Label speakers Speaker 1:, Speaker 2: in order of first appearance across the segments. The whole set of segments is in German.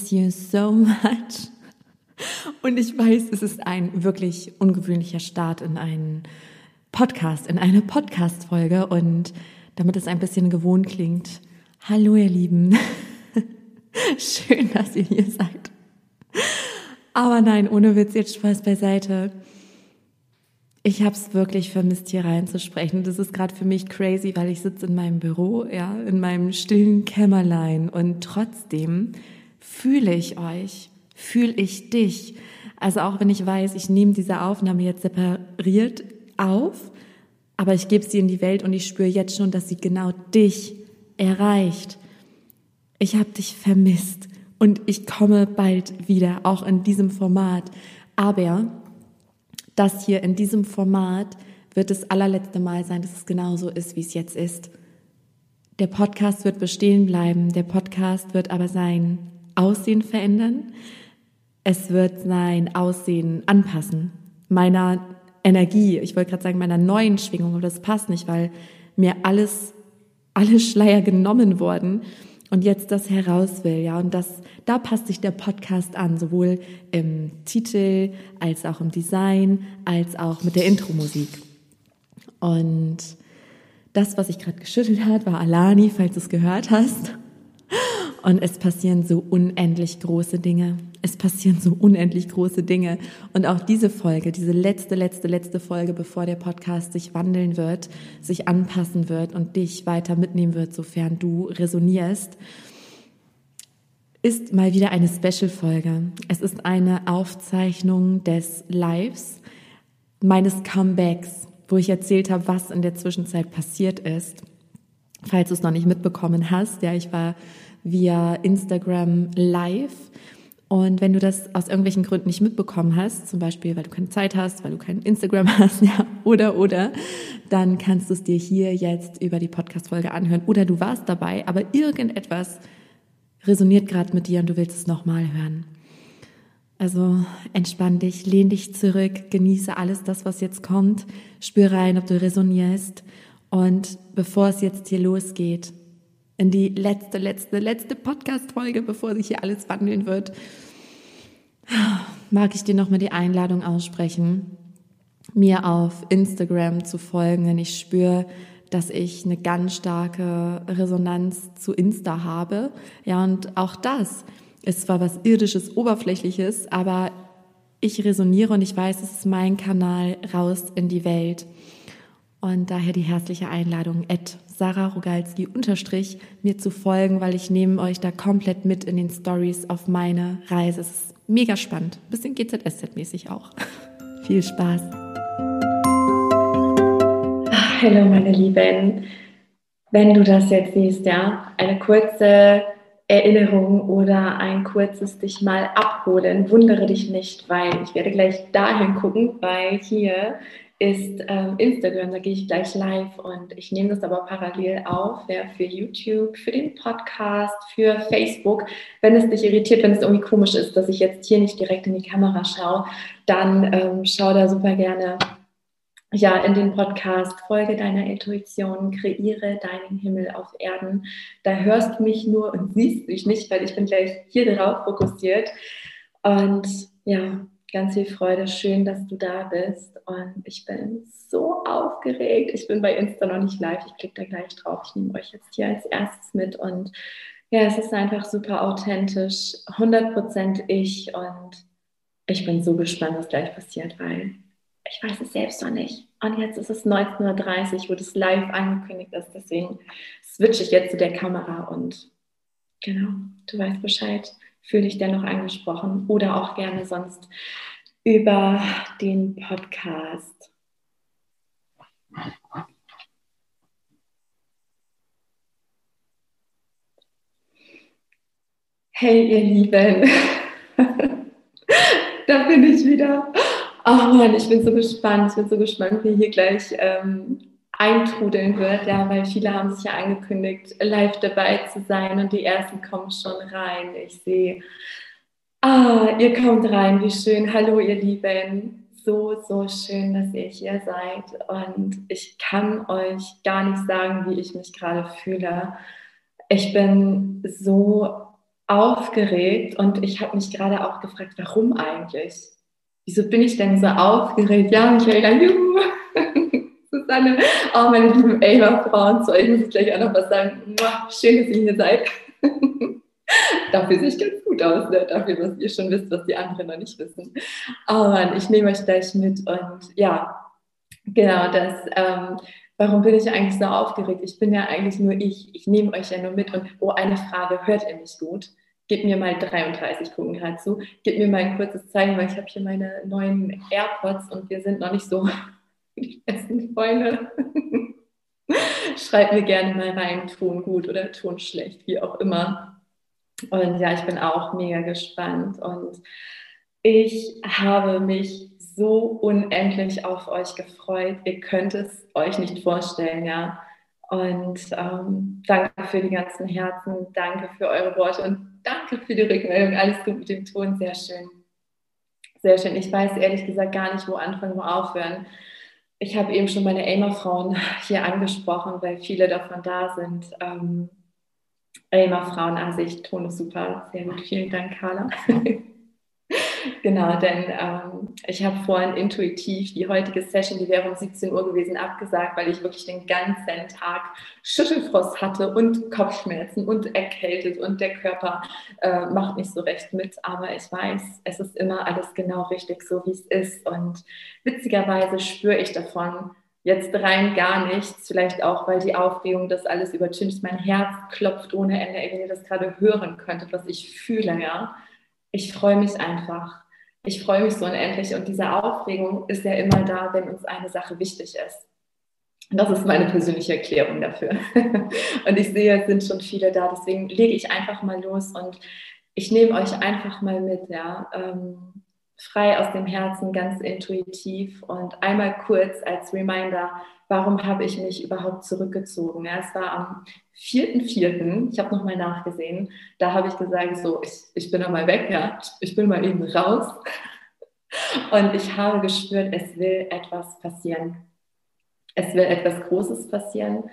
Speaker 1: miss you so much. Und ich weiß, es ist ein wirklich ungewöhnlicher Start in einen Podcast, in eine Podcast-Folge. Und damit es ein bisschen gewohnt klingt, hallo ihr Lieben. Schön, dass ihr hier seid. Aber nein, ohne Witz, jetzt Spaß beiseite. Ich habe es wirklich vermisst, hier reinzusprechen. Das ist gerade für mich crazy, weil ich sitze in meinem Büro, ja, in meinem stillen Kämmerlein und trotzdem fühle ich euch, fühle ich dich. Also auch wenn ich weiß, ich nehme diese Aufnahme jetzt separiert auf, aber ich gebe sie in die Welt und ich spüre jetzt schon, dass sie genau dich erreicht. Ich habe dich vermisst und ich komme bald wieder, auch in diesem Format. Aber das hier in diesem Format wird das allerletzte Mal sein, dass es genauso ist, wie es jetzt ist. Der Podcast wird bestehen bleiben, der Podcast wird aber sein Aussehen verändern. Es wird sein Aussehen anpassen, meiner Energie, ich wollte gerade sagen, meiner neuen Schwingung, aber das passt nicht, weil mir alles, alle Schleier genommen wurden und jetzt das heraus will, ja, und das, da passt sich der Podcast an, sowohl im Titel als auch im Design, als auch mit der Intro-Musik. Und das, was ich gerade geschüttelt hat, war Alani, falls du es gehört hast. Und es passieren so unendlich große Dinge. Es passieren so unendlich große Dinge. Und auch diese Folge, diese letzte, letzte, letzte Folge, bevor der Podcast sich wandeln wird, sich anpassen wird und dich weiter mitnehmen wird, sofern du resonierst, ist mal wieder eine Special-Folge. Es ist eine Aufzeichnung des Lives, meines Comebacks, wo ich erzählt habe, was in der Zwischenzeit passiert ist. Falls du es noch nicht mitbekommen hast, ja, ich war via Instagram live. Und wenn du das aus irgendwelchen Gründen nicht mitbekommen hast, zum Beispiel weil du keine Zeit hast, weil du kein Instagram hast, ja, oder, oder, dann kannst du es dir hier jetzt über die Podcast-Folge anhören. Oder du warst dabei, aber irgendetwas resoniert gerade mit dir und du willst es nochmal hören. Also entspann dich, lehn dich zurück, genieße alles das, was jetzt kommt, spür rein, ob du resonierst. Und bevor es jetzt hier losgeht, in die letzte, letzte, letzte Podcast-Folge, bevor sich hier alles wandeln wird, mag ich dir nochmal die Einladung aussprechen, mir auf Instagram zu folgen, denn ich spüre, dass ich eine ganz starke Resonanz zu Insta habe. Ja, und auch das ist zwar was irdisches, oberflächliches, aber ich resoniere und ich weiß, es ist mein Kanal raus in die Welt. Und daher die herzliche Einladung, Ed Sarah Rogalski unterstrich, mir zu folgen, weil ich nehme euch da komplett mit in den Stories auf meine Reise. Es ist mega spannend. Bisschen GZSZ-mäßig auch. Viel Spaß.
Speaker 2: Hallo meine Lieben. Wenn du das jetzt siehst, ja, eine kurze Erinnerung oder ein kurzes dich mal abholen, wundere dich nicht, weil ich werde gleich dahin gucken, weil hier ist ähm, Instagram, da gehe ich gleich live und ich nehme das aber parallel auf, ja, für YouTube, für den Podcast, für Facebook. Wenn es dich irritiert, wenn es irgendwie komisch ist, dass ich jetzt hier nicht direkt in die Kamera schaue, dann ähm, schau da super gerne ja, in den Podcast Folge deiner Intuition, kreiere deinen Himmel auf Erden. Da hörst du mich nur und siehst mich nicht, weil ich bin gleich hier drauf fokussiert. Und ja, ganz viel Freude. Schön, dass du da bist. Und ich bin so aufgeregt. Ich bin bei Insta noch nicht live. Ich klicke da gleich drauf. Ich nehme euch jetzt hier als erstes mit. Und ja, es ist einfach super authentisch. 100% ich. Und ich bin so gespannt, was gleich passiert, weil ich weiß es selbst noch nicht. Und jetzt ist es 19.30 Uhr, wo das live angekündigt ist. Deswegen switche ich jetzt zu der Kamera und genau, du weißt Bescheid fühle dich dennoch angesprochen oder auch gerne sonst über den Podcast. Hey, ihr Lieben, da bin ich wieder. Oh Mann, ich bin so gespannt. Ich bin so gespannt, wie hier gleich ähm, eintrudeln wird, ja, weil viele haben sich ja angekündigt, live dabei zu sein und die ersten kommen schon rein. Ich sehe, ah, ihr kommt rein, wie schön. Hallo, ihr Lieben. So, so schön, dass ihr hier seid. Und ich kann euch gar nicht sagen, wie ich mich gerade fühle. Ich bin so aufgeregt und ich habe mich gerade auch gefragt, warum eigentlich? Wieso bin ich denn so aufgeregt? Ja, Michaela, juhu. Susanne, auch meine lieben Ava-Frauen, so, ich muss gleich auch noch was sagen. Schön, dass ihr hier seid. Dafür sehe ich ganz gut aus, ne? dafür, was ihr schon wisst, was die anderen noch nicht wissen. Aber ich nehme euch gleich mit und ja, genau das. Ähm, warum bin ich eigentlich so aufgeregt? Ich bin ja eigentlich nur ich. Ich nehme euch ja nur mit und oh, eine Frage, hört ihr mich gut? Gib mir mal 33 gucken gerade zu. Gib mir mal ein kurzes Zeichen, weil ich habe hier meine neuen AirPods und wir sind noch nicht so die besten Freunde. Schreibt mir gerne mal rein, Ton gut oder Ton schlecht, wie auch immer. Und ja, ich bin auch mega gespannt und ich habe mich so unendlich auf euch gefreut. Ihr könnt es euch nicht vorstellen, ja. Und ähm, danke für die ganzen Herzen, danke für eure Worte und danke für die Rückmeldung. Alles gut mit dem Ton, sehr schön. Sehr schön. Ich weiß ehrlich gesagt gar nicht, wo anfangen, wo aufhören. Ich habe eben schon meine Aimer-Frauen hier angesprochen, weil viele davon da sind. Ähm, Aimer-Frauen-Ansicht, Ton ist super. Sehr gut. Vielen Dank, Carla. genau, denn ähm, ich habe vorhin intuitiv die heutige Session, die wäre um 17 Uhr gewesen, abgesagt, weil ich wirklich den ganzen Tag Schüttelfrost hatte und Kopfschmerzen und erkältet und der Körper äh, macht nicht so recht mit. Aber ich weiß, es ist immer alles genau richtig, so wie es ist. Und witzigerweise spüre ich davon, jetzt rein gar nichts, vielleicht auch, weil die Aufregung das alles übertüncht. Mein Herz klopft ohne Ende, wenn ihr das gerade hören könntet, was ich fühle, ja ich freue mich einfach. Ich freue mich so unendlich und diese Aufregung ist ja immer da, wenn uns eine Sache wichtig ist. Das ist meine persönliche Erklärung dafür. und ich sehe, es sind schon viele da, deswegen lege ich einfach mal los und ich nehme euch einfach mal mit, ja. Ähm, frei aus dem Herzen, ganz intuitiv und einmal kurz als Reminder, warum habe ich mich überhaupt zurückgezogen? Ja, es war am 4.4., ich habe nochmal nachgesehen, da habe ich gesagt, so, ich, ich bin einmal weg, ja, ich bin mal eben raus. Und ich habe gespürt, es will etwas passieren. Es will etwas Großes passieren.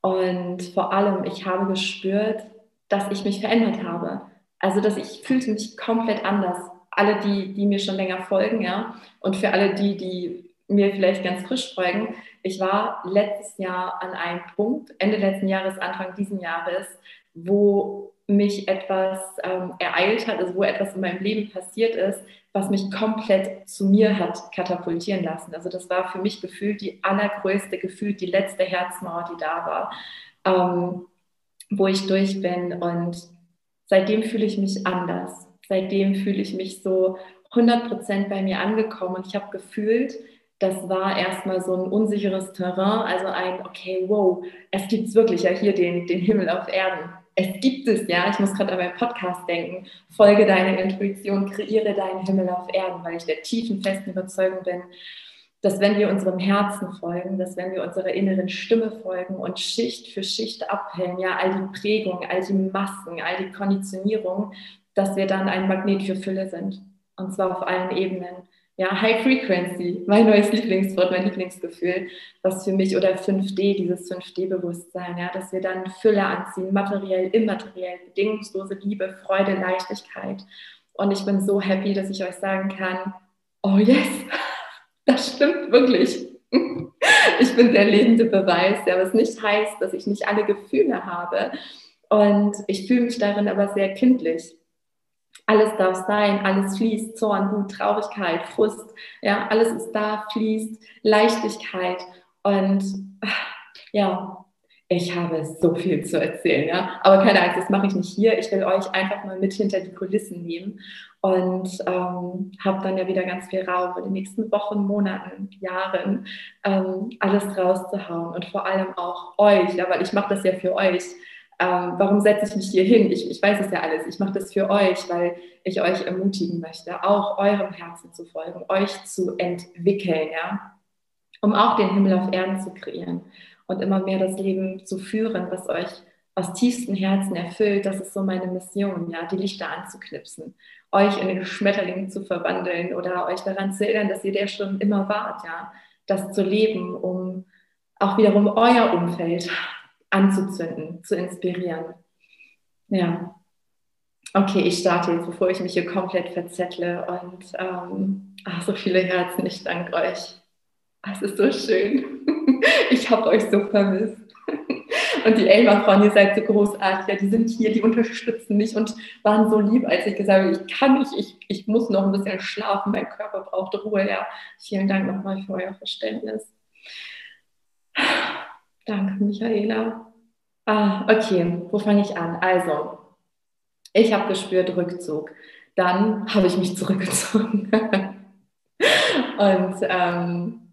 Speaker 2: Und vor allem, ich habe gespürt, dass ich mich verändert habe. Also, dass ich fühlte mich komplett anders. Alle, die, die mir schon länger folgen, ja, und für alle die, die mir vielleicht ganz frisch folgen, ich war letztes Jahr an einem Punkt, Ende letzten Jahres, Anfang diesen Jahres, wo mich etwas ähm, ereilt hat, also wo etwas in meinem Leben passiert ist, was mich komplett zu mir hat katapultieren lassen. Also das war für mich gefühlt die allergrößte, gefühlt die letzte Herzmauer, die da war, ähm, wo ich durch bin. Und seitdem fühle ich mich anders. Seitdem fühle ich mich so 100% bei mir angekommen und ich habe gefühlt, das war erstmal so ein unsicheres Terrain, also ein, okay, wow, es gibt wirklich ja hier den, den Himmel auf Erden. Es gibt es ja, ich muss gerade an meinen Podcast denken, folge deiner Intuition, kreiere deinen Himmel auf Erden, weil ich der tiefen, festen Überzeugung bin, dass wenn wir unserem Herzen folgen, dass wenn wir unserer inneren Stimme folgen und Schicht für Schicht abhellen, ja, all die Prägungen, all die Masken, all die Konditionierung, dass wir dann ein Magnet für Fülle sind. Und zwar auf allen Ebenen ja, High Frequency, mein neues Lieblingswort, mein Lieblingsgefühl, was für mich, oder 5D, dieses 5D-Bewusstsein, ja, dass wir dann Fülle anziehen, materiell, immateriell, bedingungslose Liebe, Freude, Leichtigkeit. Und ich bin so happy, dass ich euch sagen kann, oh yes, das stimmt wirklich. Ich bin der lebende Beweis, ja, was nicht heißt, dass ich nicht alle Gefühle habe. Und ich fühle mich darin aber sehr kindlich alles darf sein, alles fließt, Zorn, Wut, Traurigkeit, Frust, ja, alles ist da, fließt, Leichtigkeit. Und ja, ich habe so viel zu erzählen, ja, aber keine Angst, das mache ich nicht hier. Ich will euch einfach mal mit hinter die Kulissen nehmen und ähm, habe dann ja wieder ganz viel Raum in den nächsten Wochen, Monaten, Jahren ähm, alles rauszuhauen und vor allem auch euch, ja, weil ich mache das ja für euch ähm, warum setze ich mich hier hin? Ich, ich weiß es ja alles. Ich mache das für euch, weil ich euch ermutigen möchte, auch eurem Herzen zu folgen, euch zu entwickeln, ja, um auch den Himmel auf Erden zu kreieren und immer mehr das Leben zu führen, was euch aus tiefstem Herzen erfüllt. Das ist so meine Mission, ja, die Lichter anzuknipsen, euch in Schmetterlinge zu verwandeln oder euch daran zu erinnern, dass ihr der schon immer wart, ja, das zu leben, um auch wiederum euer Umfeld anzuzünden, zu inspirieren. Ja. Okay, ich starte jetzt, bevor ich mich hier komplett verzettle und ähm, ach, so viele Herzen, ich danke euch. Es ist so schön. Ich habe euch so vermisst. Und die Elmar-Frauen, ihr seid so großartig, ja, die sind hier, die unterstützen mich und waren so lieb, als ich gesagt habe, ich kann nicht, ich, ich muss noch ein bisschen schlafen, mein Körper braucht Ruhe. Ja, vielen Dank nochmal für euer Verständnis. Danke, Michaela. Ah, okay, wo fange ich an? Also, ich habe gespürt Rückzug. Dann habe ich mich zurückgezogen. und ähm,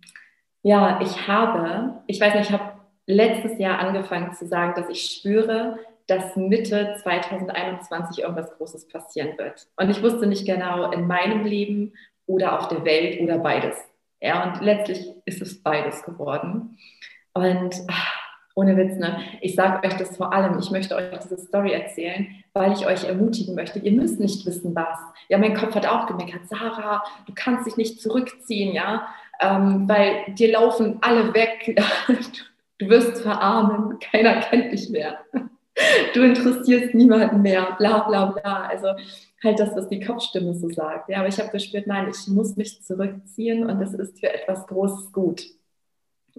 Speaker 2: ja, ich habe, ich weiß nicht, ich habe letztes Jahr angefangen zu sagen, dass ich spüre, dass Mitte 2021 irgendwas Großes passieren wird. Und ich wusste nicht genau in meinem Leben oder auf der Welt oder beides. Ja, und letztlich ist es beides geworden. Und ohne Witz, ne? Ich sage euch das vor allem, ich möchte euch diese Story erzählen, weil ich euch ermutigen möchte. Ihr müsst nicht wissen, was. Ja, mein Kopf hat auch gemeckert, Sarah, du kannst dich nicht zurückziehen, ja, ähm, weil dir laufen alle weg. Du wirst verarmen, keiner kennt dich mehr. Du interessierst niemanden mehr, bla bla bla. Also halt das, was die Kopfstimme so sagt. Ja, aber ich habe gespürt, nein, ich muss mich zurückziehen und das ist für etwas Großes gut.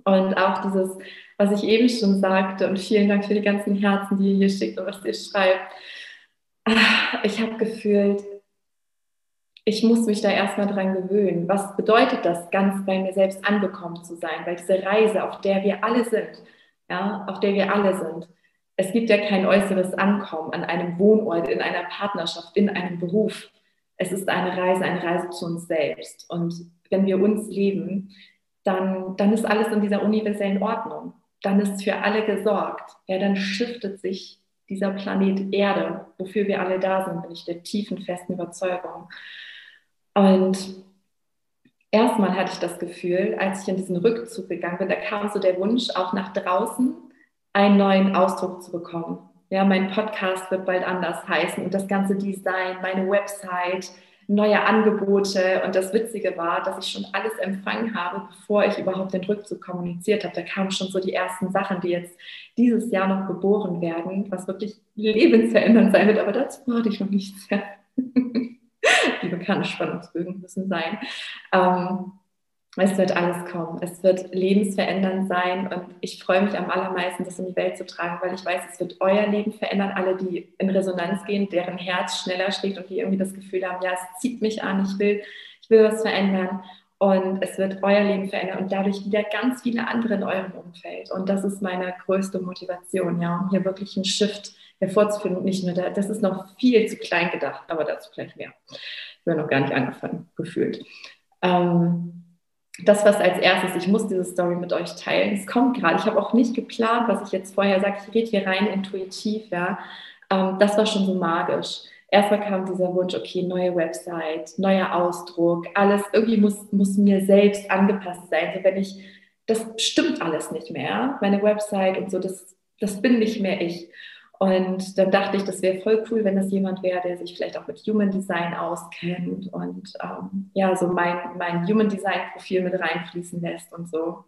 Speaker 2: Und auch dieses, was ich eben schon sagte, und vielen Dank für die ganzen Herzen, die ihr hier schickt und was ihr schreibt. Ah, ich habe gefühlt, ich muss mich da erstmal dran gewöhnen. Was bedeutet das, ganz bei mir selbst angekommen zu sein? Weil diese Reise, auf der wir alle sind, ja, auf der wir alle sind, es gibt ja kein äußeres Ankommen an einem Wohnort, in einer Partnerschaft, in einem Beruf. Es ist eine Reise, eine Reise zu uns selbst. Und wenn wir uns leben, dann, dann ist alles in dieser universellen Ordnung. Dann ist für alle gesorgt. Ja, dann shiftet sich dieser Planet Erde, wofür wir alle da sind, bin ich der tiefen, festen Überzeugung. Und erstmal hatte ich das Gefühl, als ich in diesen Rückzug gegangen bin, da kam so der Wunsch, auch nach draußen einen neuen Ausdruck zu bekommen. Ja, mein Podcast wird bald anders heißen und das ganze Design, meine Website, neue Angebote. Und das Witzige war, dass ich schon alles empfangen habe, bevor ich überhaupt den Rückzug kommuniziert habe. Da kamen schon so die ersten Sachen, die jetzt dieses Jahr noch geboren werden, was wirklich lebensverändernd sein wird. Aber dazu brauchte ich noch nichts. die bekannten Spannungsbögen müssen sein. Ähm, es wird alles kommen. Es wird lebensverändernd sein und ich freue mich am allermeisten, das in die Welt zu tragen, weil ich weiß, es wird euer Leben verändern. Alle, die in Resonanz gehen, deren Herz schneller schlägt und die irgendwie das Gefühl haben, ja, es zieht mich an, ich will, ich will was verändern. Und es wird euer Leben verändern und dadurch wieder ganz viele andere in eurem Umfeld. Und das ist meine größte Motivation, ja, um hier wirklich einen Shift hervorzufinden. Nicht nur da, das ist noch viel zu klein gedacht, aber dazu gleich mehr. Ich habe noch gar nicht angefangen, gefühlt. Ähm, das, was als erstes, ich muss diese Story mit euch teilen. Es kommt gerade. Ich habe auch nicht geplant, was ich jetzt vorher sage. Ich rede hier rein intuitiv. Ja. Ähm, das war schon so magisch. Erstmal kam dieser Wunsch, okay, neue Website, neuer Ausdruck, alles irgendwie muss, muss mir selbst angepasst sein. So, wenn ich, das stimmt alles nicht mehr. Meine Website und so, das, das bin nicht mehr ich. Und dann dachte ich, das wäre voll cool, wenn das jemand wäre, der sich vielleicht auch mit Human Design auskennt und ähm, ja, so mein, mein Human Design Profil mit reinfließen lässt und so.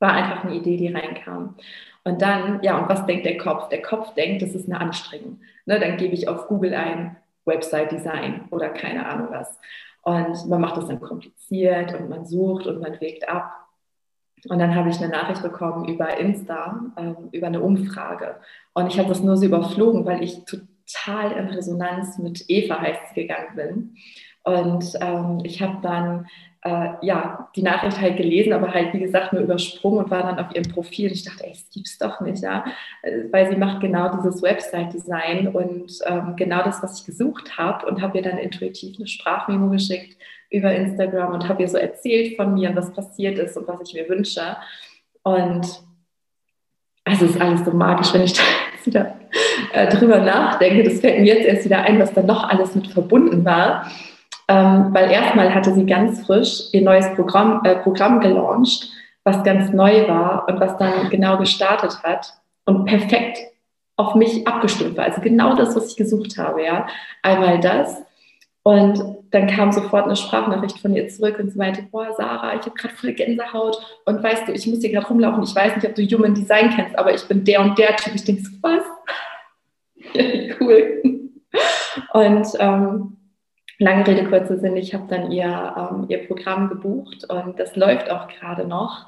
Speaker 2: War einfach eine Idee, die reinkam. Und dann, ja, und was denkt der Kopf? Der Kopf denkt, das ist eine Anstrengung. Ne, dann gebe ich auf Google ein Website Design oder keine Ahnung was. Und man macht das dann kompliziert und man sucht und man wägt ab. Und dann habe ich eine Nachricht bekommen über Insta, ähm, über eine Umfrage. Und ich habe das nur so überflogen, weil ich total in Resonanz mit Eva heißt gegangen bin. Und ähm, ich habe dann äh, ja die Nachricht halt gelesen, aber halt wie gesagt nur übersprungen und war dann auf ihrem Profil. Und ich dachte, ey, das gibt's doch nicht, ja, äh, weil sie macht genau dieses Website-Design und ähm, genau das, was ich gesucht habe und habe ihr dann intuitiv eine Sprachmemo geschickt über Instagram und habe ihr so erzählt von mir, was passiert ist und was ich mir wünsche. Und also ist alles so magisch, wenn ich da jetzt wieder äh, drüber nachdenke. Das fällt mir jetzt erst wieder ein, was da noch alles mit verbunden war. Ähm, weil erstmal hatte sie ganz frisch ihr neues Programm, äh, Programm gelauncht, was ganz neu war und was dann genau gestartet hat und perfekt auf mich abgestimmt war. Also genau das, was ich gesucht habe. Ja, einmal das und dann kam sofort eine Sprachnachricht von ihr zurück und sie meinte, boah, Sarah, ich habe gerade voll Gänsehaut und weißt du, ich muss hier gerade rumlaufen. Ich weiß nicht, ob du Human Design kennst, aber ich bin der und der Typ. Ich denke so, was? Cool. Und ähm, lange Rede, kurzer Sinn, ich habe dann ihr, ähm, ihr Programm gebucht und das läuft auch gerade noch.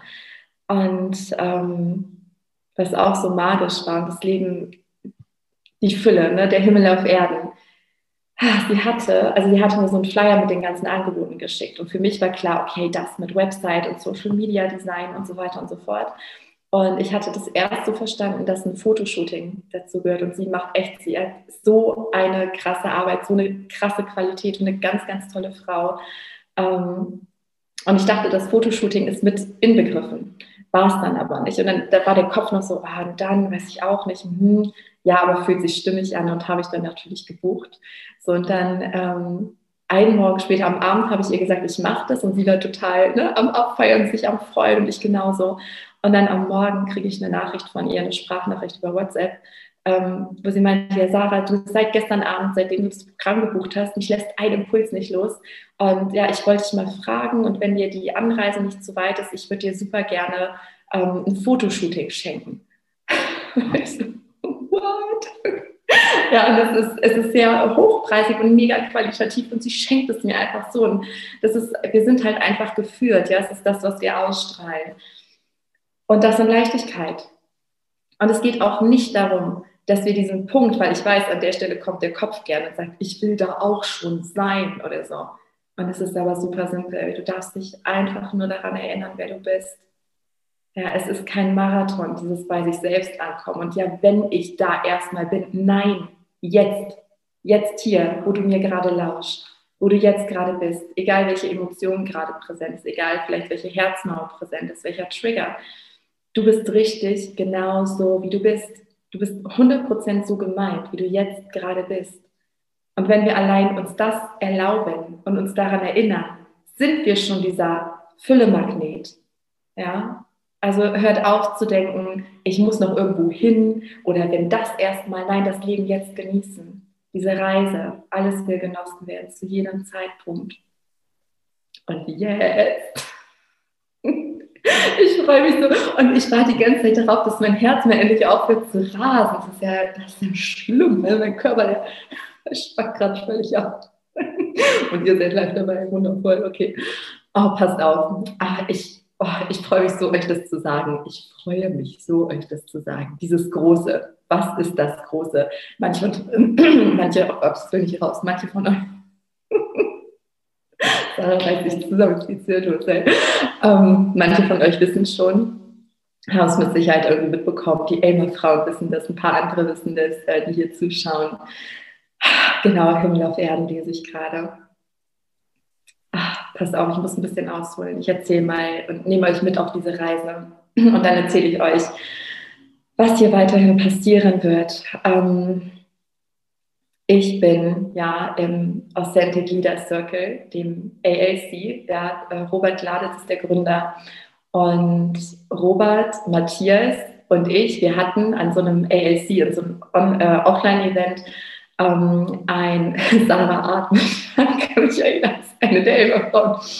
Speaker 2: Und ähm, was auch so magisch war, das Leben, die Fülle, ne, der Himmel auf Erden. Ah, sie hatte, also sie hatte mir so einen Flyer mit den ganzen Angeboten geschickt. Und für mich war klar, okay, das mit Website und Social Media Design und so weiter und so fort. Und ich hatte das erst so verstanden, dass ein Fotoshooting dazu gehört. Und sie macht echt, sie hat so eine krasse Arbeit, so eine krasse Qualität und eine ganz, ganz tolle Frau. Ähm, und ich dachte, das Fotoshooting ist mit inbegriffen. War es dann aber nicht. Und dann da war der Kopf noch so, ah, dann weiß ich auch nicht. Hm, ja, aber fühlt sich stimmig an und habe ich dann natürlich gebucht. So, und dann ähm, einen Morgen später am Abend habe ich ihr gesagt, ich mache das und sie war total ne, am Abfeiern, sich am Freuen und ich genauso. Und dann am Morgen kriege ich eine Nachricht von ihr, eine Sprachnachricht über WhatsApp, ähm, wo sie meinte, ja Sarah, du seit gestern Abend, seitdem du das Programm gebucht hast, mich lässt ein Impuls nicht los. Und ja, ich wollte dich mal fragen und wenn dir die Anreise nicht zu weit ist, ich würde dir super gerne ähm, ein Fotoshooting schenken. what? Ja, und das ist, es ist sehr hochpreisig und mega qualitativ und sie schenkt es mir einfach so. Und das ist, wir sind halt einfach geführt, ja, es ist das, was wir ausstrahlen. Und das in Leichtigkeit. Und es geht auch nicht darum, dass wir diesen Punkt, weil ich weiß, an der Stelle kommt der Kopf gerne und sagt, ich will da auch schon sein oder so. Und es ist aber super simpel. Du darfst dich einfach nur daran erinnern, wer du bist. Ja, es ist kein Marathon, dieses bei sich selbst ankommen. Und ja, wenn ich da erstmal bin, nein, jetzt, jetzt hier, wo du mir gerade lauschst, wo du jetzt gerade bist, egal welche Emotion gerade präsent ist, egal vielleicht welche Herzmauer präsent ist, welcher Trigger. Du bist richtig genau so, wie du bist. Du bist 100% so gemeint, wie du jetzt gerade bist. Und wenn wir allein uns das erlauben und uns daran erinnern, sind wir schon dieser Füllemagnet. Ja, also hört auf zu denken, ich muss noch irgendwo hin oder wenn das erstmal, nein, das Leben jetzt genießen. Diese Reise, alles will genossen werden zu jedem Zeitpunkt. Und jetzt. Ich freue mich so und ich warte die ganze Zeit darauf, dass mein Herz mir endlich aufhört zu rasen. Das ist ja, das ist ja schlimm, ne? mein Körper, der, spackt gerade völlig ab. Und ihr seid live dabei, wundervoll, okay. Oh, passt auf. Ah, ich, oh, ich freue mich so, euch das zu sagen. Ich freue mich so, euch das zu sagen. Dieses Große. Was ist das Große? Manche, manche oh Gott, das will ich raus, manche von euch. Sarah reißt sich ähm, Manche von euch wissen schon, haben es mit Sicherheit irgendwie mitbekommen. Die Elmer-Frauen wissen das, ein paar andere wissen das, die hier zuschauen. Genau, Himmel auf Erden lese ich gerade pass auf, ich muss ein bisschen ausholen. Ich erzähle mal und nehme euch mit auf diese Reise. Und dann erzähle ich euch, was hier weiterhin passieren wird. Ähm, ich bin ja im Authentic Leader Circle, dem ALC. Der, äh, Robert Gladitz ist der Gründer. Und Robert, Matthias und ich, wir hatten an so einem ALC, an so einem äh, Offline-Event, ähm, ein Sarah Atmen, kann mich erinnern, eine der Elberfrauen.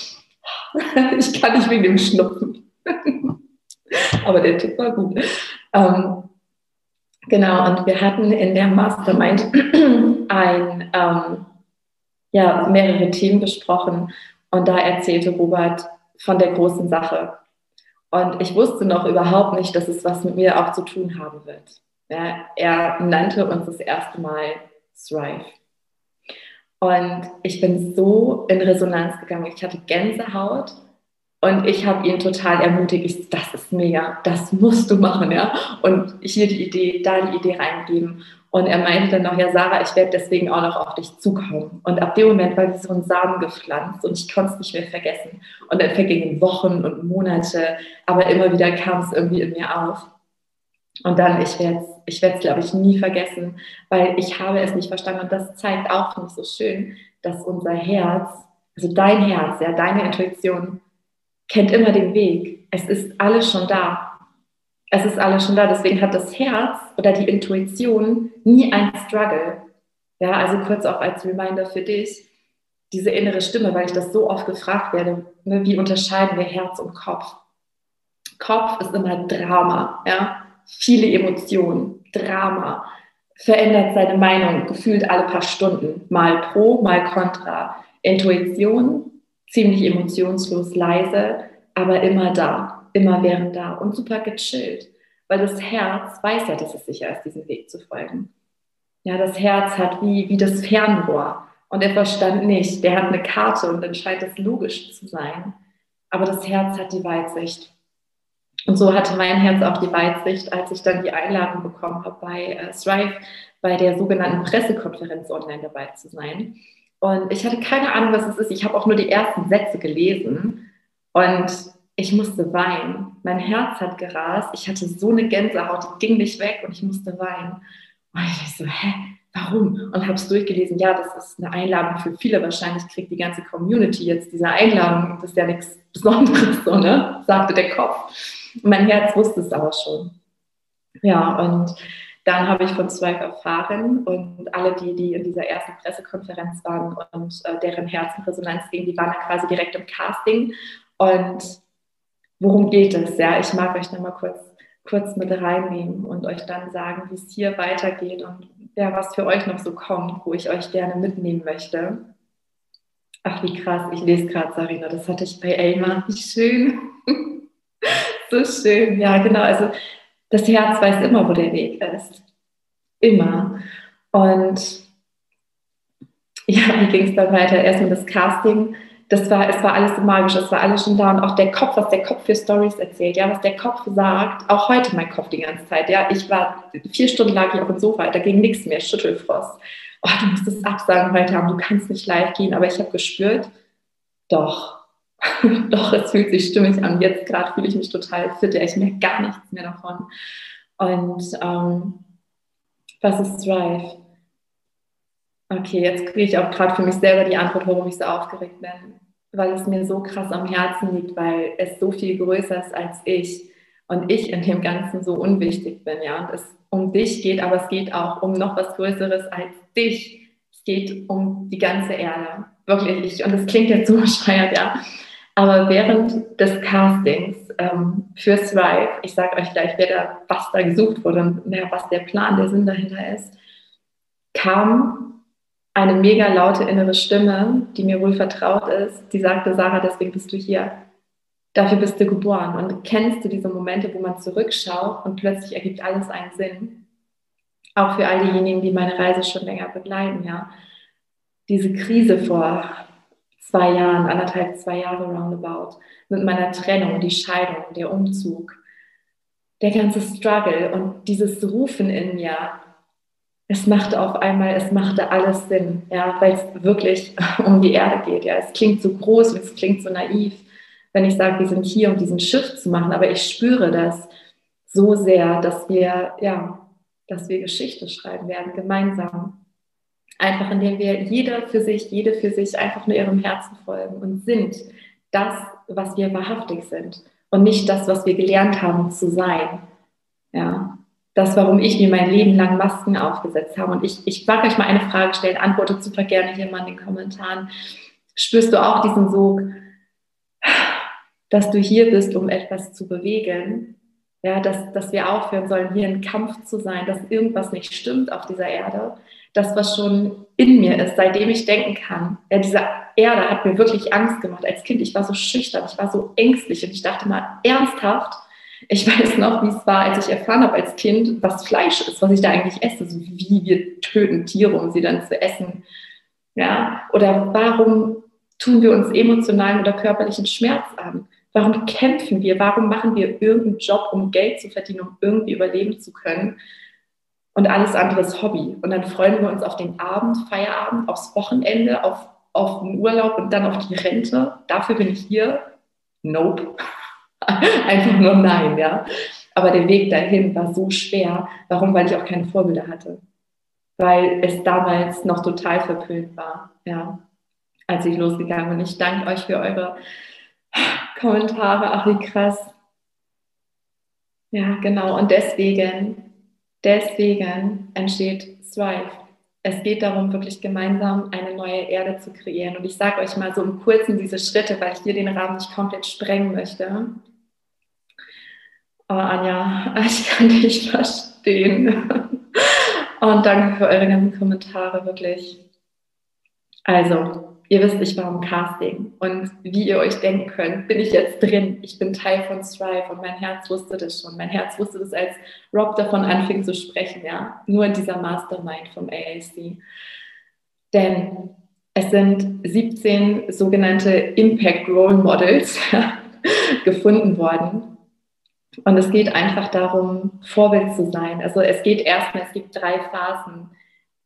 Speaker 2: Ich kann nicht wegen dem Schnupfen. Aber der Tipp war gut. Ähm, genau, und wir hatten in der Mastermind ein, ähm, ja, mehrere Themen besprochen und da erzählte Robert von der großen Sache. Und ich wusste noch überhaupt nicht, dass es was mit mir auch zu tun haben wird. Ja, er nannte uns das erste Mal Thrive. Und ich bin so in Resonanz gegangen. Ich hatte Gänsehaut und ich habe ihn total ermutigt. Ich, das ist mega, das musst du machen, ja. Und hier die Idee, da die Idee reingeben. Und er meinte dann noch, ja, Sarah, ich werde deswegen auch noch auf dich zukommen. Und ab dem Moment war wie so ein Samen gepflanzt und ich konnte es nicht mehr vergessen. Und dann vergingen Wochen und Monate, aber immer wieder kam es irgendwie in mir auf. Und dann, ich werde es, ich werde es, glaube ich, nie vergessen, weil ich habe es nicht verstanden. Und das zeigt auch nicht so schön, dass unser Herz, also dein Herz, ja, deine Intuition, kennt immer den Weg. Es ist alles schon da. Es ist alles schon da. Deswegen hat das Herz oder die Intuition nie ein Struggle. Ja, also kurz auch als Reminder für dich, diese innere Stimme, weil ich das so oft gefragt werde, ne, wie unterscheiden wir Herz und Kopf? Kopf ist immer Drama, ja viele Emotionen, Drama, verändert seine Meinung gefühlt alle paar Stunden. Mal pro, mal contra. Intuition, ziemlich emotionslos, leise, aber immer da, immer während da und super gechillt. Weil das Herz weiß ja, dass es sicher ist, diesen Weg zu folgen. Ja, das Herz hat wie, wie das Fernrohr und der Verstand nicht. Der hat eine Karte und dann scheint es logisch zu sein. Aber das Herz hat die Weitsicht. Und so hatte mein Herz auch die Weitsicht, als ich dann die Einladung bekommen habe, bei äh, Strive bei der sogenannten Pressekonferenz online dabei zu sein. Und ich hatte keine Ahnung, was es ist. Ich habe auch nur die ersten Sätze gelesen und ich musste weinen. Mein Herz hat gerast. Ich hatte so eine Gänsehaut, die ging nicht weg und ich musste weinen. Und ich so, hä, warum? Und habe es durchgelesen. Ja, das ist eine Einladung für viele. Wahrscheinlich kriegt die ganze Community jetzt diese Einladung. Das ist ja nichts Besonderes, so, ne? sagte der Kopf. Mein Herz wusste es aber schon. Ja, und dann habe ich von Swipe erfahren und alle, die, die in dieser ersten Pressekonferenz waren und äh, deren Herzenresonanz ging, die waren dann quasi direkt im Casting. Und worum geht es? Ja, ich mag euch nochmal kurz, kurz mit reinnehmen und euch dann sagen, wie es hier weitergeht und ja, was für euch noch so kommt, wo ich euch gerne mitnehmen möchte. Ach, wie krass, ich lese gerade, Sarina, das hatte ich bei Elmar. Wie schön. so schön, ja, genau. Also das Herz weiß immer, wo der Weg ist. Immer. Und ja, wie ging es dann weiter? Erstmal das Casting. Das war, es war alles so magisch, es war alles schon da und auch der Kopf, was der Kopf für Stories erzählt, ja, was der Kopf sagt, auch heute mein Kopf die ganze Zeit, ja, ich war vier Stunden lag ich auf dem Sofa, da ging nichts mehr, Schüttelfrost. Oh, du musst es absagen heute haben, du kannst nicht live gehen, aber ich habe gespürt, doch, doch, es fühlt sich stimmig an. Jetzt gerade fühle ich mich total fit, ich merke gar nichts mehr davon. Und ähm, was ist Drive? Okay, jetzt kriege ich auch gerade für mich selber die Antwort, warum ich so aufgeregt bin. Weil es mir so krass am Herzen liegt, weil es so viel größer ist als ich und ich in dem Ganzen so unwichtig bin, ja. Und es um dich geht, aber es geht auch um noch was Größeres als dich. Es geht um die ganze Erde. Wirklich. Ich, und das klingt jetzt so bescheuert, ja. Aber während des Castings ähm, für Thrive, ich sage euch gleich, wer da, was da gesucht wurde und ja, was der Plan, der Sinn dahinter ist, kam eine mega laute innere Stimme, die mir wohl vertraut ist, die sagte, Sarah, deswegen bist du hier. Dafür bist du geboren. Und kennst du diese Momente, wo man zurückschaut und plötzlich ergibt alles einen Sinn? Auch für all diejenigen, die meine Reise schon länger begleiten, ja. Diese Krise vor zwei Jahren, anderthalb, zwei Jahre roundabout, mit meiner Trennung, die Scheidung, der Umzug, der ganze Struggle und dieses Rufen in mir, es machte auf einmal, es machte alles Sinn, ja, weil es wirklich um die Erde geht. Ja, es klingt so groß, es klingt so naiv, wenn ich sage, wir sind hier, um diesen Schiff zu machen, aber ich spüre das so sehr, dass wir, ja, dass wir Geschichte schreiben werden, gemeinsam. Einfach indem wir jeder für sich, jede für sich einfach nur ihrem Herzen folgen und sind das, was wir wahrhaftig sind und nicht das, was wir gelernt haben zu sein. Ja, das, warum ich mir mein Leben lang Masken aufgesetzt habe. Und ich, ich mag euch mal eine Frage stellen, antwortet super gerne hier mal in den Kommentaren. Spürst du auch diesen Sog, dass du hier bist, um etwas zu bewegen? Ja, dass, dass wir aufhören sollen, hier in Kampf zu sein, dass irgendwas nicht stimmt auf dieser Erde, das, was schon in mir ist, seitdem ich denken kann. Ja, diese Erde hat mir wirklich Angst gemacht als Kind. Ich war so schüchtern, ich war so ängstlich und ich dachte mal ernsthaft, ich weiß noch, wie es war, als ich erfahren habe als Kind, was Fleisch ist, was ich da eigentlich esse, so wie wir töten Tiere, um sie dann zu essen. Ja, oder warum tun wir uns emotionalen oder körperlichen Schmerz an? Warum kämpfen wir? Warum machen wir irgendeinen Job, um Geld zu verdienen, um irgendwie überleben zu können? und alles andere ist Hobby. Und dann freuen wir uns auf den Abend, Feierabend, aufs Wochenende, auf, auf den Urlaub und dann auf die Rente. Dafür bin ich hier. Nope. Einfach nur nein, ja. Aber der Weg dahin war so schwer. Warum? Weil ich auch keine Vorbilder hatte. Weil es damals noch total verpönt war, ja, als ich losgegangen bin. Ich danke euch für eure Kommentare. Ach, wie krass. Ja, genau. Und deswegen Deswegen entsteht Thrive. Es geht darum, wirklich gemeinsam eine neue Erde zu kreieren. Und ich sage euch mal so im Kurzen diese Schritte, weil ich hier den Rahmen nicht komplett sprengen möchte. Oh, Anja, ich kann dich verstehen. Und danke für eure ganzen Kommentare, wirklich. Also, ihr wisst, ich war im Casting und wie ihr euch denken könnt, bin ich jetzt drin. Ich bin Teil von Strive und mein Herz wusste das schon. Mein Herz wusste das, als Rob davon anfing zu sprechen, ja. Nur dieser Mastermind vom AAC. Denn es sind 17 sogenannte Impact Role Models gefunden worden. Und es geht einfach darum, Vorbild zu sein. Also es geht erstmal, es gibt drei Phasen,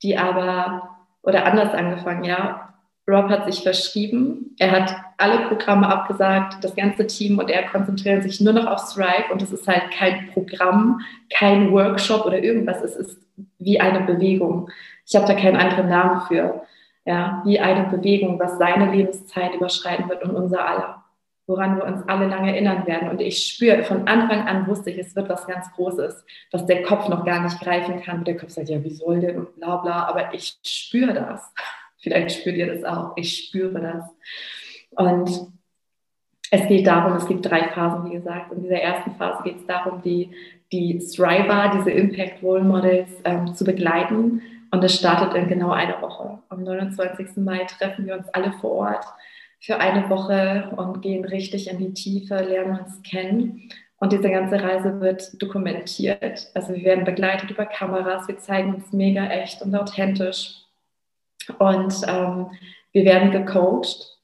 Speaker 2: die aber, oder anders angefangen, ja. Rob hat sich verschrieben, er hat alle Programme abgesagt, das ganze Team und er konzentriert sich nur noch auf Thrive und es ist halt kein Programm, kein Workshop oder irgendwas, es ist wie eine Bewegung. Ich habe da keinen anderen Namen für. Ja, wie eine Bewegung, was seine Lebenszeit überschreiten wird und unser aller woran wir uns alle lange erinnern werden. Und ich spüre, von Anfang an wusste ich, es wird was ganz Großes, was der Kopf noch gar nicht greifen kann. Der Kopf sagt, ja, wie soll denn und bla bla, aber ich spüre das. Vielleicht spürt ihr das auch. Ich spüre das. Und es geht darum, es gibt drei Phasen, wie gesagt. In dieser ersten Phase geht es darum, die, die Thriver, diese Impact Role Models ähm, zu begleiten. Und es startet in genau einer Woche. Am 29. Mai treffen wir uns alle vor Ort für eine Woche und gehen richtig in die Tiefe, lernen uns kennen. Und diese ganze Reise wird dokumentiert. Also wir werden begleitet über Kameras, wir zeigen uns mega echt und authentisch. Und ähm, wir werden gecoacht.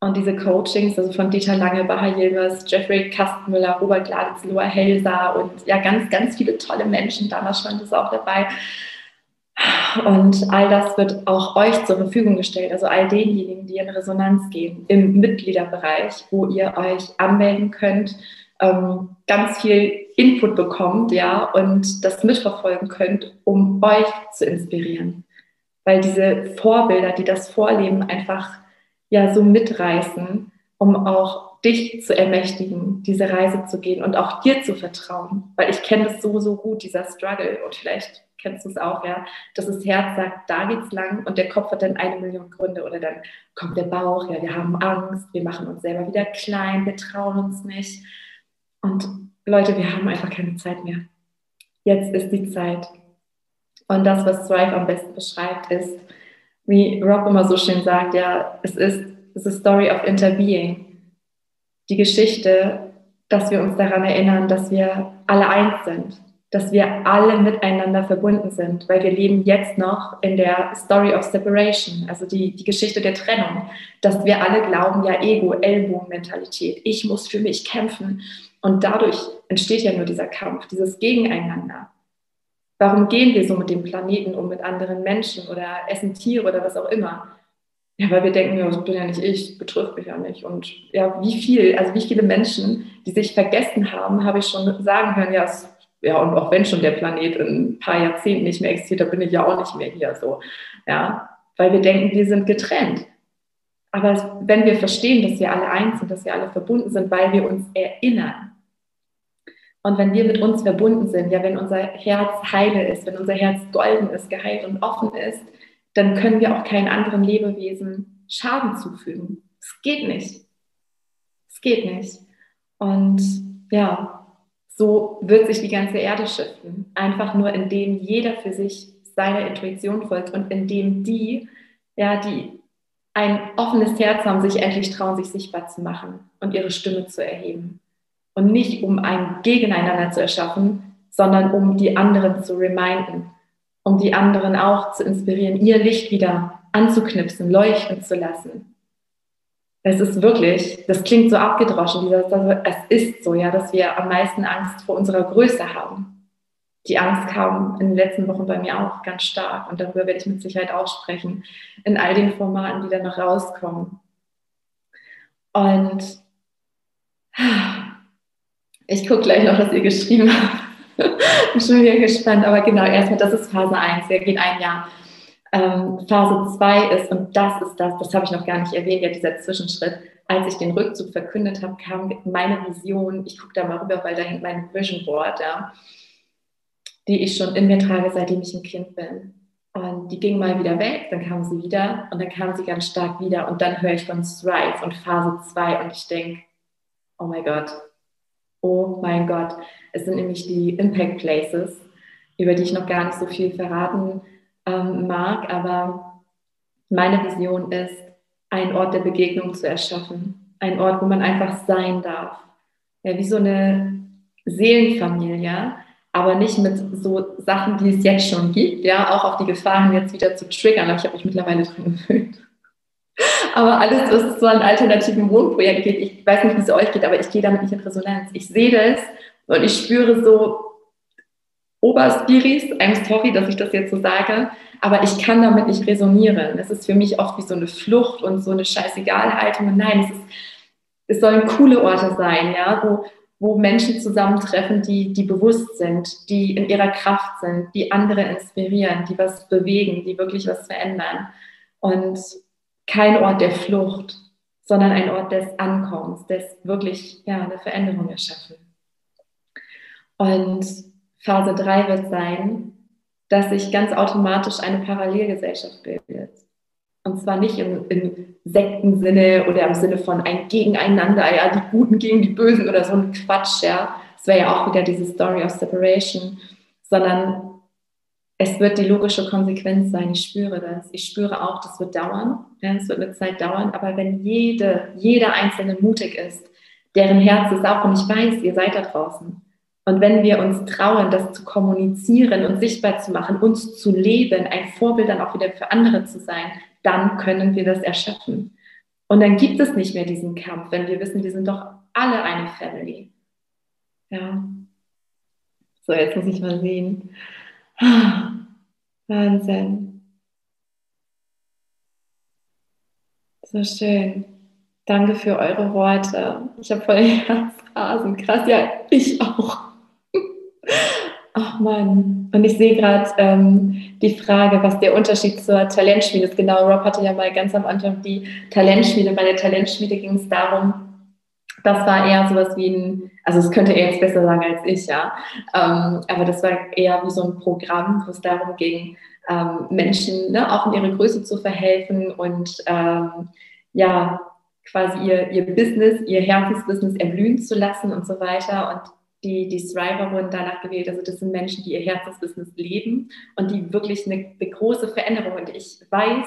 Speaker 2: Und diese Coachings, also von Dieter Lange, Baha Yilmaz, Jeffrey Kastenmüller, Robert Gladitz, Loa Helsa und ja, ganz, ganz viele tolle Menschen, damals schon ist auch dabei, und all das wird auch euch zur Verfügung gestellt, also all denjenigen, die in Resonanz gehen im Mitgliederbereich, wo ihr euch anmelden könnt, ähm, ganz viel Input bekommt, ja, und das mitverfolgen könnt, um euch zu inspirieren. Weil diese Vorbilder, die das vorleben, einfach ja so mitreißen, um auch dich zu ermächtigen, diese Reise zu gehen und auch dir zu vertrauen. Weil ich kenne das so, so gut, dieser Struggle. Und vielleicht kennst du es auch, ja, dass das Herz sagt, da geht's lang und der Kopf hat dann eine Million Gründe oder dann kommt der Bauch, ja, wir haben Angst, wir machen uns selber wieder klein, wir trauen uns nicht. Und Leute, wir haben einfach keine Zeit mehr. Jetzt ist die Zeit. Und das, was Thrive am besten beschreibt, ist, wie Rob immer so schön sagt, ja, es ist the story of interbeing. Die Geschichte, dass wir uns daran erinnern, dass wir alle eins sind dass wir alle miteinander verbunden sind, weil wir leben jetzt noch in der Story of Separation, also die, die Geschichte der Trennung, dass wir alle glauben, ja, Ego, Ellbogenmentalität, ich muss für mich kämpfen. Und dadurch entsteht ja nur dieser Kampf, dieses Gegeneinander. Warum gehen wir so mit dem Planeten um, mit anderen Menschen oder essen Tiere oder was auch immer? Ja, weil wir denken, ja, das bin ja nicht ich, betrifft mich ja nicht. Und ja, wie viel, also wie viele Menschen, die sich vergessen haben, habe ich schon sagen hören, ja, es ja, und auch wenn schon der Planet in ein paar Jahrzehnten nicht mehr existiert, da bin ich ja auch nicht mehr hier so. Ja, weil wir denken, wir sind getrennt. Aber wenn wir verstehen, dass wir alle eins sind, dass wir alle verbunden sind, weil wir uns erinnern. Und wenn wir mit uns verbunden sind, ja, wenn unser Herz heile ist, wenn unser Herz golden ist, geheilt und offen ist, dann können wir auch keinen anderen Lebewesen Schaden zufügen. Es geht nicht. Es geht nicht. Und ja, so wird sich die ganze Erde shiften. Einfach nur, indem jeder für sich seiner Intuition folgt und indem die, ja, die ein offenes Herz haben, sich endlich trauen, sich sichtbar zu machen und ihre Stimme zu erheben. Und nicht um ein Gegeneinander zu erschaffen, sondern um die anderen zu reminden, um die anderen auch zu inspirieren, ihr Licht wieder anzuknipsen, leuchten zu lassen. Es ist wirklich, das klingt so abgedroschen, es ist so, ja, dass wir am meisten Angst vor unserer Größe haben. Die Angst kam in den letzten Wochen bei mir auch ganz stark und darüber werde ich mit Sicherheit auch sprechen, in all den Formaten, die dann noch rauskommen. Und ich gucke gleich noch, was ihr geschrieben habt. Bin schon wieder gespannt, aber genau, erstmal, das ist Phase 1, wir gehen ein Jahr ähm, Phase 2 ist, und das ist das, das habe ich noch gar nicht erwähnt, ja, dieser Zwischenschritt. Als ich den Rückzug verkündet habe, kam meine Vision, ich gucke da mal rüber, weil da hängt mein Vision Board, ja, die ich schon in mir trage, seitdem ich ein Kind bin. Und die ging mal wieder weg, dann kam sie wieder und dann kam sie ganz stark wieder und dann höre ich von Thrive und Phase 2 und ich denke, oh mein Gott, oh mein Gott. Es sind nämlich die Impact Places, über die ich noch gar nicht so viel verraten ähm, mag. Aber meine Vision ist, einen Ort der Begegnung zu erschaffen. Ein Ort, wo man einfach sein darf. Ja, wie so eine Seelenfamilie, aber nicht mit so Sachen, die es jetzt schon gibt, ja, auch auf die Gefahren jetzt wieder zu triggern, ich habe mich mittlerweile dran gewöhnt. Aber alles, was so an alternativen Wohnprojekten geht, ich weiß nicht, wie es euch geht, aber ich gehe damit nicht in Resonanz. Ich sehe das und ich spüre so Oberspiris, I'm sorry, dass ich das jetzt so sage, aber ich kann damit nicht resonieren. Es ist für mich oft wie so eine Flucht und so eine Scheißegalhaltung. Nein, es, ist, es sollen coole Orte sein, ja, wo, wo Menschen zusammentreffen, die, die bewusst sind, die in ihrer Kraft sind, die andere inspirieren, die was bewegen, die wirklich was verändern. Und kein Ort der Flucht, sondern ein Ort des Ankommens, des wirklich ja, eine Veränderung erschaffen. Und Phase 3 wird sein, dass sich ganz automatisch eine Parallelgesellschaft bildet. Und zwar nicht im, im Sektensinne oder im Sinne von ein Gegeneinander, ja, die Guten gegen die Bösen oder so ein Quatsch, ja. Das wäre ja auch wieder diese Story of Separation, sondern es wird die logische Konsequenz sein. Ich spüre das. Ich spüre auch, das wird dauern. Ja, es wird eine Zeit dauern. Aber wenn jede, jeder Einzelne mutig ist, deren Herz ist auch, und ich weiß, ihr seid da draußen. Und wenn wir uns trauen, das zu kommunizieren und sichtbar zu machen, uns zu leben, ein Vorbild dann auch wieder für andere zu sein, dann können wir das erschaffen. Und dann gibt es nicht mehr diesen Kampf, wenn wir wissen, wir sind doch alle eine Family. Ja. So, jetzt muss ich mal sehen. Wahnsinn. So schön. Danke für eure Worte. Ich habe voll Herzrasen. Krass, ja, ich auch. Ach Mann. Und ich sehe gerade ähm, die Frage, was der Unterschied zur Talentschmiede ist. Genau, Rob hatte ja mal ganz am Anfang die Talentschmiede. Bei der Talentschmiede ging es darum, das war eher sowas wie ein, also das könnte er jetzt besser sagen als ich, ja. Ähm, aber das war eher wie so ein Programm, wo es darum ging, ähm, Menschen ne, auch in ihre Größe zu verhelfen und ähm, ja, quasi ihr, ihr Business, ihr Herzensbusiness erblühen zu lassen und so weiter. Und die, die Thriver wurden danach gewählt. Also das sind Menschen, die ihr Herzensbusiness leben und die wirklich eine, eine große Veränderung. Und ich weiß,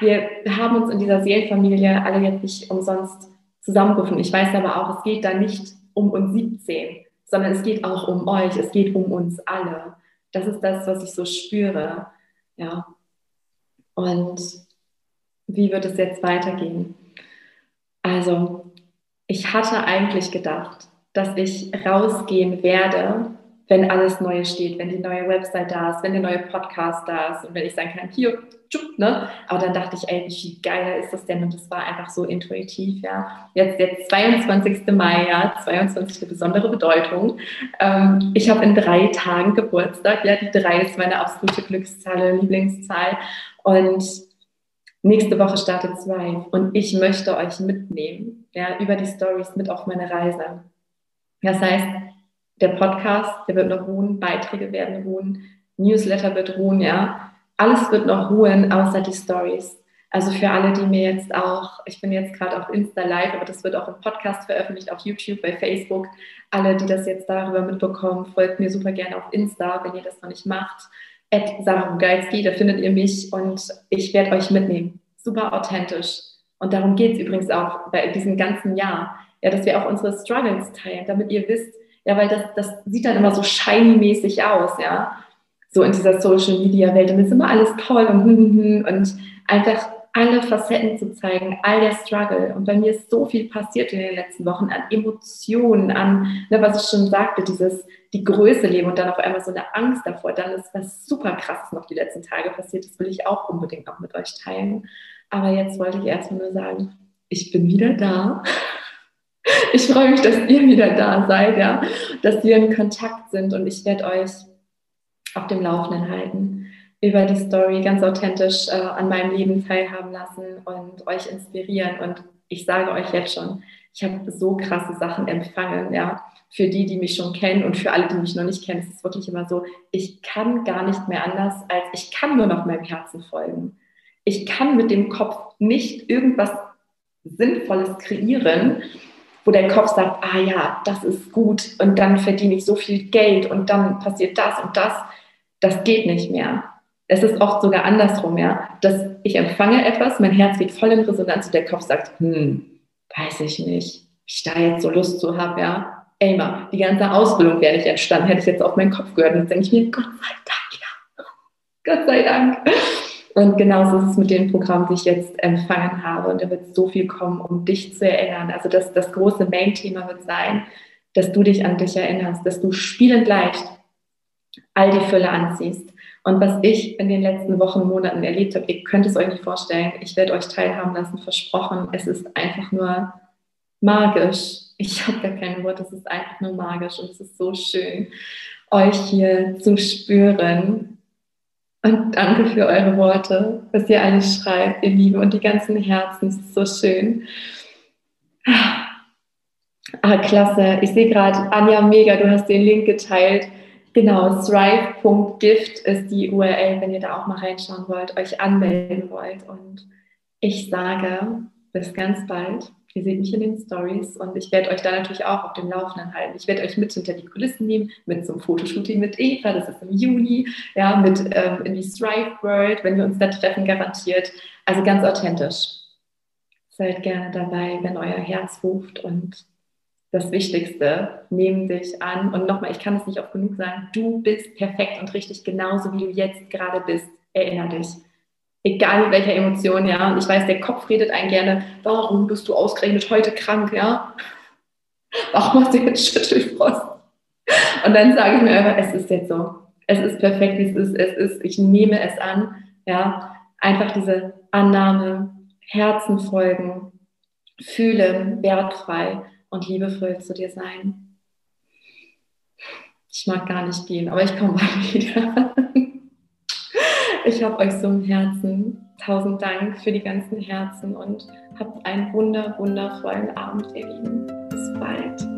Speaker 2: wir haben uns in dieser Seelenfamilie alle jetzt nicht umsonst zusammengerufen. Ich weiß aber auch, es geht da nicht um uns 17, sondern es geht auch um euch, es geht um uns alle. Das ist das, was ich so spüre. Ja. Und wie wird es jetzt weitergehen? Also, ich hatte eigentlich gedacht, dass ich rausgehen werde wenn alles Neue steht, wenn die neue Website da ist, wenn der neue Podcast da ist und wenn ich sagen kann, hier, tschupp, ne? Aber dann dachte ich, ey, wie viel geiler ist das denn? Und das war einfach so intuitiv, ja. Jetzt der 22. Mai, ja, 22. besondere Bedeutung. Ähm, ich habe in drei Tagen Geburtstag, ja, die drei ist meine absolute Glückszahl, Lieblingszahl. Und nächste Woche startet zwei. Und ich möchte euch mitnehmen, ja, über die Stories mit auf meine Reise. Das heißt, der Podcast, der wird noch ruhen, Beiträge werden ruhen, Newsletter wird ruhen, ja. Alles wird noch ruhen, außer die Stories. Also für alle, die mir jetzt auch, ich bin jetzt gerade auf Insta live, aber das wird auch im Podcast veröffentlicht, auf YouTube, bei Facebook. Alle, die das jetzt darüber mitbekommen, folgt mir super gerne auf Insta, wenn ihr das noch nicht macht. At Sarah Geizki, da findet ihr mich und ich werde euch mitnehmen. Super authentisch. Und darum geht es übrigens auch bei diesem ganzen Jahr, ja, dass wir auch unsere Struggles teilen, damit ihr wisst, ja, weil das, das sieht dann immer so shiny-mäßig aus, ja. So in dieser Social Media Welt. Und es ist immer alles toll und, und einfach alle Facetten zu zeigen, all der Struggle. Und bei mir ist so viel passiert in den letzten Wochen an Emotionen, an, ne, was ich schon sagte, dieses, die Größe leben und dann auf einmal so eine Angst davor. Dann ist was super krasses noch die letzten Tage passiert. Das will ich auch unbedingt auch mit euch teilen. Aber jetzt wollte ich erstmal nur sagen, ich bin wieder da. Ich freue mich, dass ihr wieder da seid, ja, dass wir in Kontakt sind und ich werde euch auf dem Laufenden halten, über die Story ganz authentisch äh, an meinem Leben teilhaben lassen und euch inspirieren. Und ich sage euch jetzt schon, ich habe so krasse Sachen empfangen, ja. Für die, die mich schon kennen und für alle, die mich noch nicht kennen, ist es wirklich immer so, ich kann gar nicht mehr anders, als ich kann nur noch meinem Herzen folgen. Ich kann mit dem Kopf nicht irgendwas Sinnvolles kreieren, wo der Kopf sagt, ah ja, das ist gut und dann verdiene ich so viel Geld und dann passiert das und das. Das geht nicht mehr. Es ist oft sogar andersrum, ja, dass ich empfange etwas, mein Herz geht voll in Resonanz und der Kopf sagt, hm, weiß ich nicht, ich da jetzt so Lust zu habe, ja. Ey, mal, die ganze Ausbildung wäre nicht entstanden, hätte ich jetzt auf meinen Kopf gehört und jetzt denke ich mir, Gott sei Dank, ja. Gott sei Dank. Und genauso ist es mit dem Programm, die ich jetzt empfangen habe. Und da wird so viel kommen, um dich zu erinnern. Also das, das große Main-Thema wird sein, dass du dich an dich erinnerst, dass du spielend leicht all die Fülle anziehst. Und was ich in den letzten Wochen, Monaten erlebt habe, ihr könnt es euch nicht vorstellen, ich werde euch teilhaben lassen, versprochen. Es ist einfach nur magisch. Ich habe gar keine Worte, es ist einfach nur magisch und es ist so schön, euch hier zu spüren, und danke für eure Worte, was ihr alles schreibt, ihr Lieben und die ganzen Herzen. Es ist so schön. Ah, klasse. Ich sehe gerade, Anja, mega, du hast den Link geteilt. Genau, thrive.gift ist die URL, wenn ihr da auch mal reinschauen wollt, euch anmelden wollt. Und ich sage, bis ganz bald. Ihr seht mich in den Stories und ich werde euch da natürlich auch auf dem Laufenden halten. Ich werde euch mit hinter die Kulissen nehmen, mit zum Fotoshooting mit Eva, das ist im Juni, ja, mit ähm, in die Strive World, wenn wir uns da treffen, garantiert. Also ganz authentisch. Seid gerne dabei, wenn euer Herz ruft und das Wichtigste, nehmen dich an. Und nochmal, ich kann es nicht oft genug sagen, du bist perfekt und richtig genauso, wie du jetzt gerade bist. Erinner dich egal mit welcher Emotion, ja. Und ich weiß, der Kopf redet einen gerne, warum bist du ausgerechnet heute krank, ja? Warum hast du jetzt Schüttelfrost? Und dann sage ich mir einfach, es ist jetzt so. Es ist perfekt, wie es ist. Es ist, ich nehme es an, ja. Einfach diese Annahme, Herzen folgen, fühlen, wertfrei und liebevoll zu dir sein. Ich mag gar nicht gehen, aber ich komme mal wieder. Ich habe euch so im Herzen. Tausend Dank für die ganzen Herzen und habt einen wunder, wundervollen Abend, ihr Lieben. Bis bald.